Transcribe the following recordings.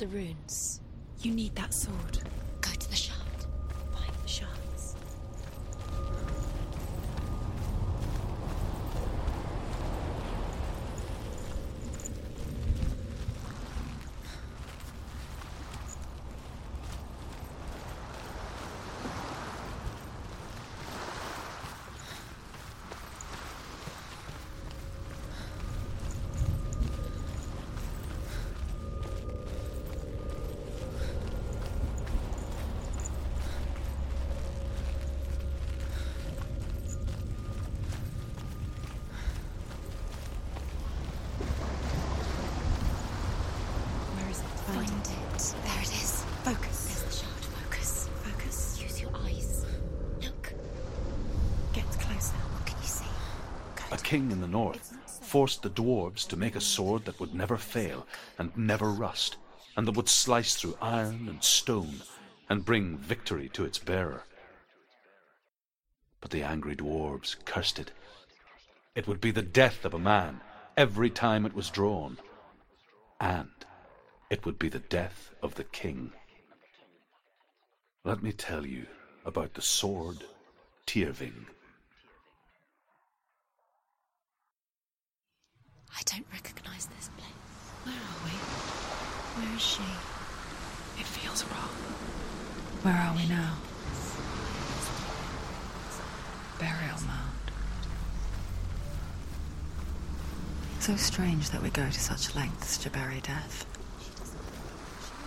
the runes. You need that sword. Go to the shard. Find the shards. Where is it? Find it. There it is. Focus. There's the shard. Focus. Focus. Use your eyes. Look. Get closer. What can you see? A king in the north forced the dwarves to make a sword that would never fail and never rust, and that would slice through iron and stone and bring victory to its bearer. But the angry dwarves cursed it. It would be the death of a man every time it was drawn, and it would be the death of the king. Let me tell you about the sword Tyrving. I don't recognize this place. Where are we? Where is she? It feels wrong. Where are we now? Burial mound. So strange that we go to such lengths to bury death.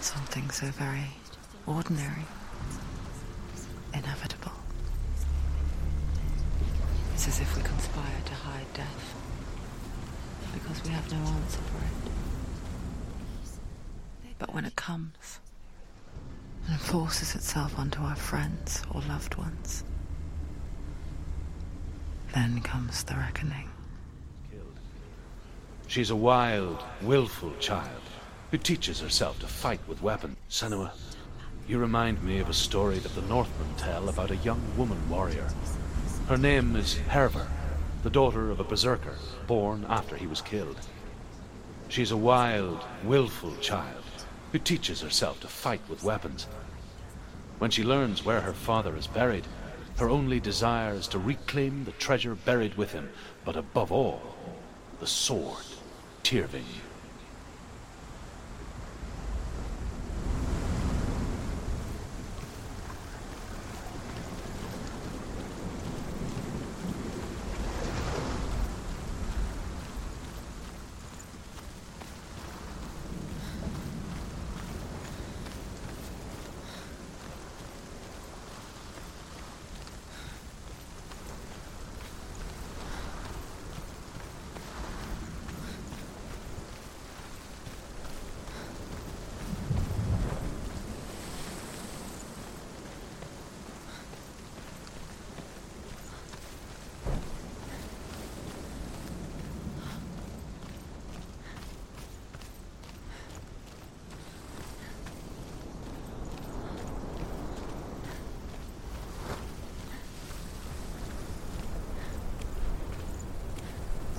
Something so very ordinary, inevitable. It's as if we conspire to hide death because we have no answer for it. But when it comes and forces itself onto our friends or loved ones, then comes the reckoning. She's a wild, willful child who teaches herself to fight with weapons. Senua, you remind me of a story that the Northmen tell about a young woman warrior. Her name is Hervor, the daughter of a berserker born after he was killed. She's a wild, willful child who teaches herself to fight with weapons. When she learns where her father is buried, her only desire is to reclaim the treasure buried with him, but above all, the sword, Tyrving.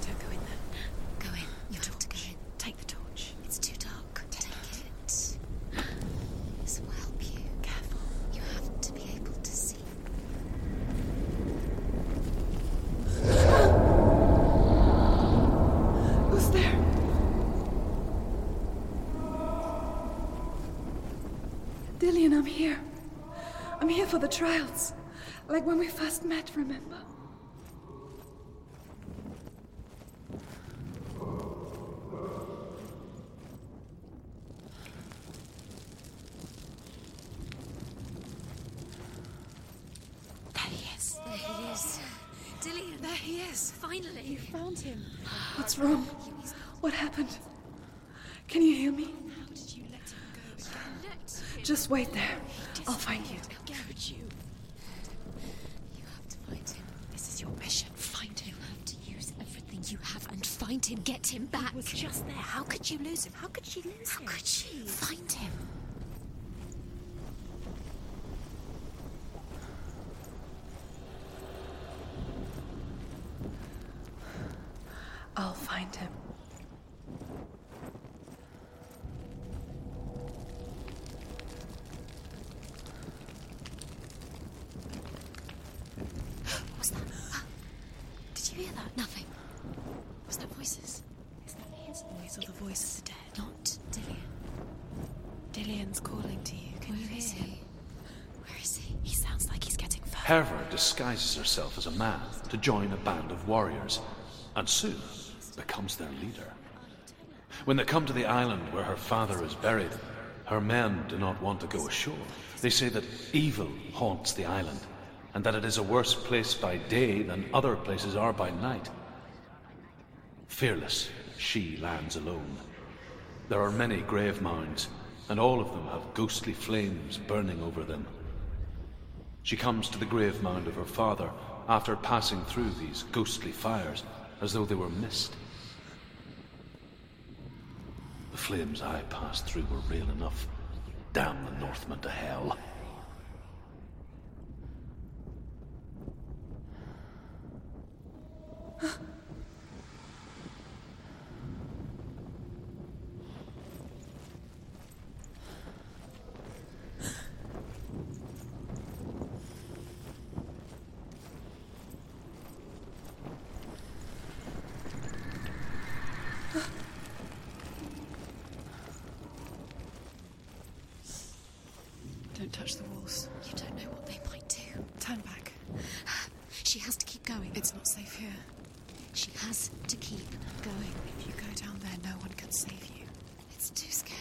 Don't go in there. Go in. You're not to go in. Take the torch. It's too dark. Take it. This will help you. Careful. You have to be able to see. Who's there? Dillion, I'm here. I'm here for the trials. Like when we first met, remember? There he is. There he is. Dillion. There he is. Finally. You found him. What's wrong? What happened? Can you hear me? How did you let him go again? Let him Just wait there. I'll find you. How could you? You have to find him. This is your mission. Find him. You have to use everything you have and find him. Get him back. He was just there. How could you lose him? How could she lose How him? How could she? Find him. I'll find him. or the voice of the dead. Not Dillion. Dillion's calling to you. Can you Where is hear he? him? Where is he? He sounds like he's getting further. Hervor disguises herself as a man to join a band of warriors, and soon becomes their leader. When they come to the island where her father is buried, her men do not want to go ashore. They say that evil haunts the island, and that it is a worse place by day than other places are by night. Fearless, she lands alone. There are many grave mounds, and all of them have ghostly flames burning over them. She comes to the grave mound of her father after passing through these ghostly fires as though they were mist. The flames I passed through were real enough. Damn the Northmen to hell. Don't touch the walls. You don't know what they might do. Turn back. She has to keep going. It's not safe here. She has to keep going. If you go down there, no one can save you. It's too scary.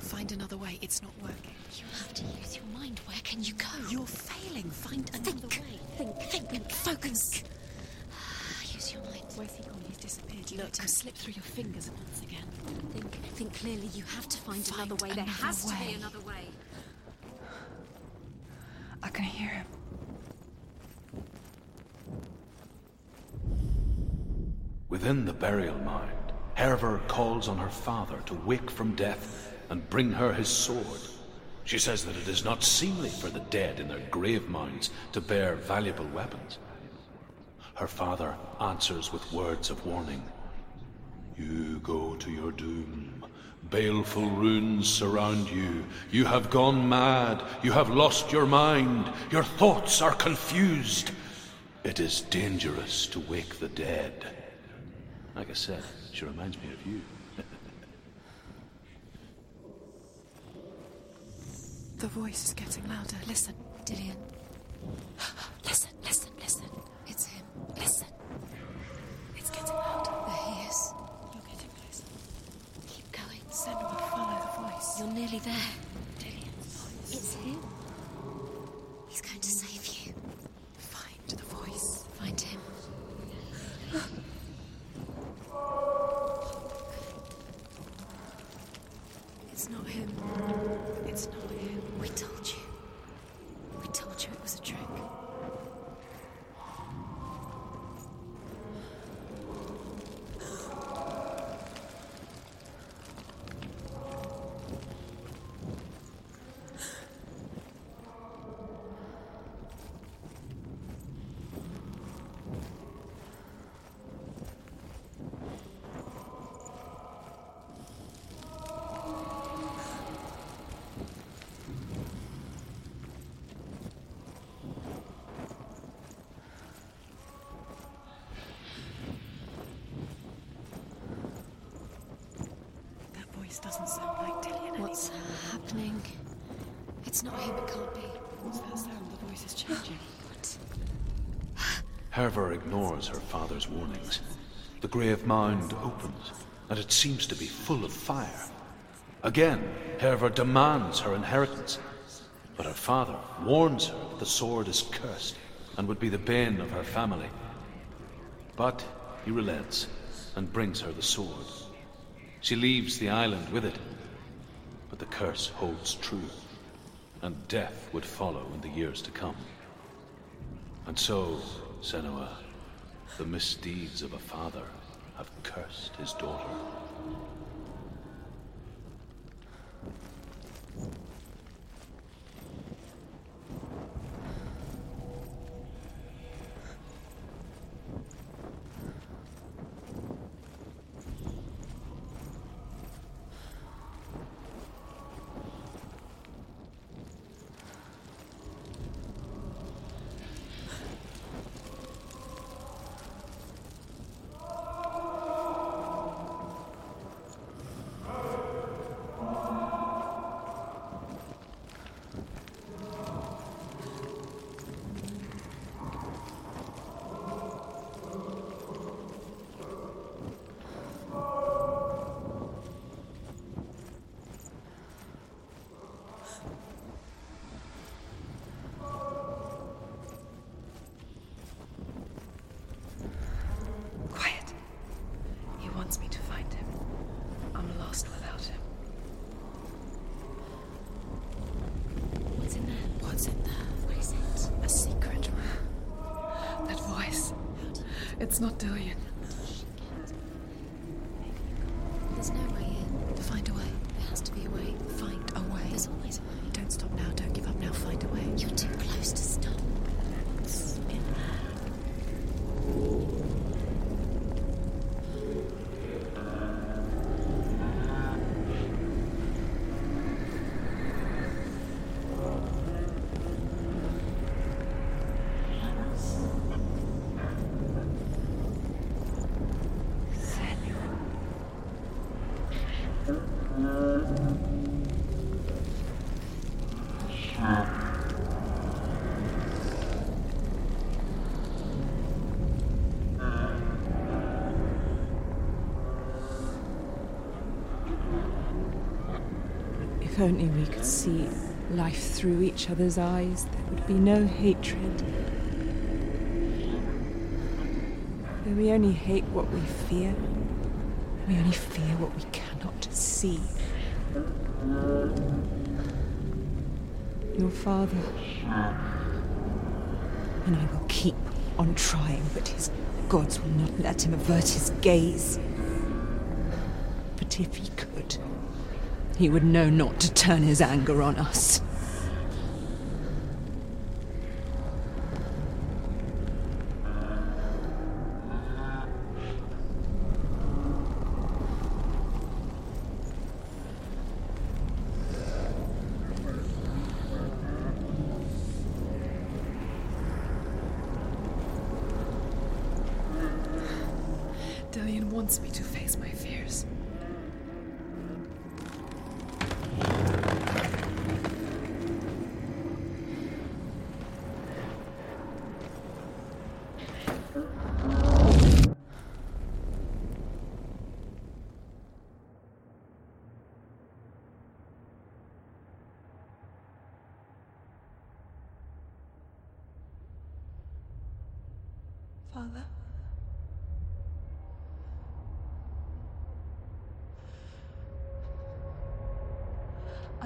Find another way. It's not working. You have to use your mind. Where can you go? You're failing. Find another think. way. Think. Think. Focus. use your mind. Where's he gone? He's disappeared. Look. Look, slip through your fingers once again. Think. Think clearly. You have to find, Find another way. There another has to be another way. I can hear him. Within the burial mound, Hervor calls on her father to wake from death and bring her his sword. She says that it is not seemly for the dead in their grave mounds to bear valuable weapons. Her father answers with words of warning. You go to your doom. Baleful runes surround you. You have gone mad. You have lost your mind. Your thoughts are confused. It is dangerous to wake the dead. Like I said, she reminds me of you. The voice is getting louder. Listen. Dillion. Doesn't sound like Dillion What's anymore. happening? It's not him. It can't be. What's that sound? The voice is changing. What? Hervor ignores her father's warnings. The grave mound opens, and it seems to be full of fire. Again, Hervor demands her inheritance, but her father warns her that the sword is cursed and would be the bane of her family. But he relents and brings her the sword. She leaves the island with it, but the curse holds true, and death would follow in the years to come. And so, Senua, the misdeeds of a father have cursed his daughter. It's not Dillion. Only we could see life through each other's eyes, there would be no hatred. Though we only hate what we fear, we only fear what we cannot see. Your father. And I will keep on trying, but his gods will not let him avert his gaze. But if he could, he would know not to turn his anger on us. Dillion wants me to face my fears.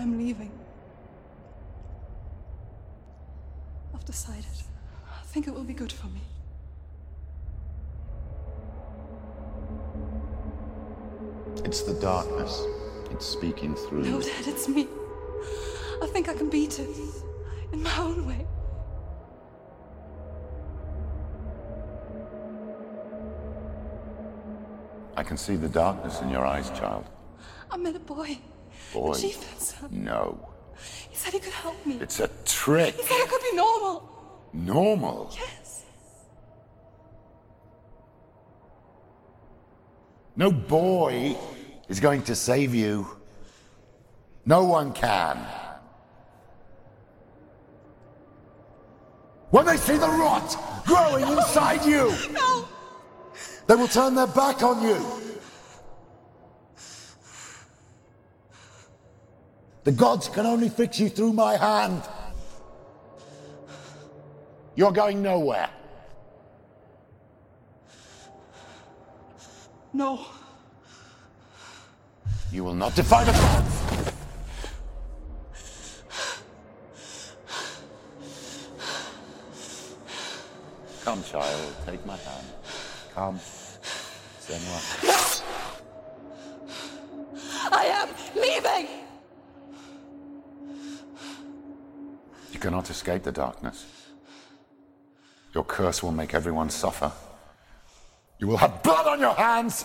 I'm leaving. I've decided. I think it will be good for me. It's the darkness. It's speaking through No. Dad, it's me. I think I can beat it. In my own way. I can see the darkness in your eyes, child. I met a boy. Boy. The son. No. He said he could help me. It's a trick. He said I could be normal. Normal. Yes. No boy is going to save you. No one can. When they see the rot growing inside you, No! They will turn their back on you. The gods can only fix you through my hand. You're going nowhere. No. You will not defy the gods. Come, child, take my hand. Come. Senua. I am leaving! You cannot escape the darkness. Your curse will make everyone suffer. You will have blood on your hands!